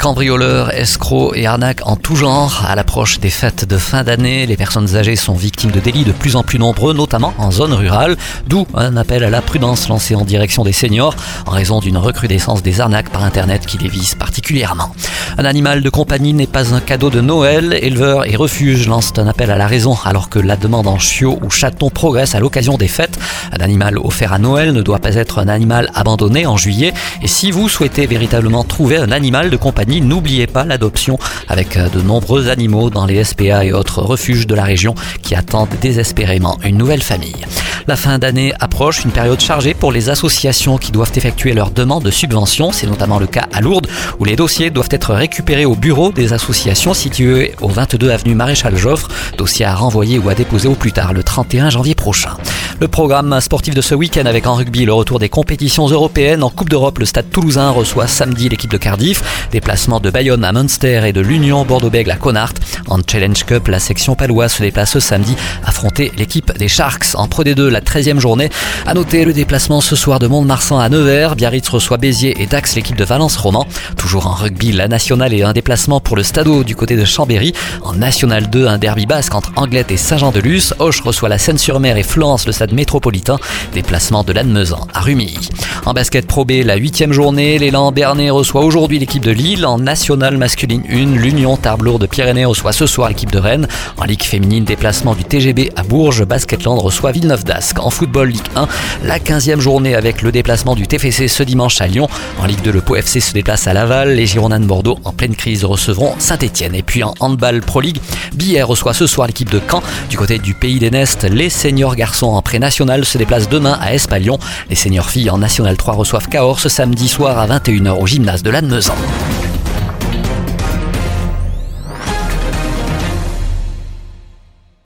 Cambrioleurs, escrocs et arnaques en tout genre. À l'approche des fêtes de fin d'année, les personnes âgées sont victimes de délits de plus en plus nombreux, notamment en zone rurale. D'où un appel à la prudence lancé en direction des seniors en raison d'une recrudescence des arnaques par Internet qui les vise particulièrement. Un animal de compagnie n'est pas un cadeau de Noël. Éleveurs et refuges lancent un appel à la raison alors que la demande en chiot ou chaton progresse à l'occasion des fêtes. Un animal offert à Noël ne doit pas être un animal abandonné en juillet. Et si vous souhaitez véritablement trouver un animal de compagnie, N'oubliez pas l'adoption avec euh, de nombreux animaux dans les SPA et autres refuges de la région qui attendent désespérément une nouvelle famille. La fin d'année approche, une période chargée pour les associations qui doivent effectuer leurs demandes de subventions. C'est notamment le cas à Lourdes où les dossiers doivent être récupérés au bureau des associations situées au 22 avenue Maréchal Joffre. Dossier à renvoyer ou à déposer au plus tard le 31 janvier prochain. Le programme sportif de ce week-end avec en rugby le retour des compétitions européennes. En Coupe d'Europe, le stade toulousain reçoit samedi l'équipe de Cardiff. Déplacement de Bayonne à Munster et de l'Union Bordeaux-Bègles à Connard. En Challenge Cup, la section paloise se déplace ce samedi affronter l'équipe des Sharks. En Pro D2, la 13e journée. À noter le déplacement ce soir de Mont-de-Marsan à Nevers. Biarritz reçoit Béziers et Dax, l'équipe de Valence-Roman. Toujours en rugby, la nationale et un déplacement pour le Stadeau du côté de Chambéry. En National 2, un derby basque entre Anglette et Saint-Jean-de-Luz. Auch reçoit la Seine-sur-Mer et Florence, le stade métropolitain. Déplacement de l'Annemezan à Rumilly. En basket Pro B, la huitième journée, l'élan Bernay reçoit aujourd'hui l'équipe de Lille. En nationale masculine 1, l'Union Tarblour de Pyrénées reçoit ce soir l'équipe de Rennes. En Ligue féminine, déplacement du TGB à Bourges. Basketland reçoit Villeneuve d'Ascq. En football Ligue 1, la 15e journée avec le déplacement du TFC ce dimanche à Lyon. En Ligue 2, le Pau FC se déplace à Laval. Les Girondins de Bordeaux en pleine crise recevront Saint-Etienne. Et puis en handball Pro League, Billet reçoit ce soir l'équipe de Caen. Du côté du Pays des Nestes, les seniors garçons en pré-national se déplacent demain à Espalion. Les seniors filles en National 3 reçoivent Cahors ce samedi soir à 21h au gymnase de Lannemezan.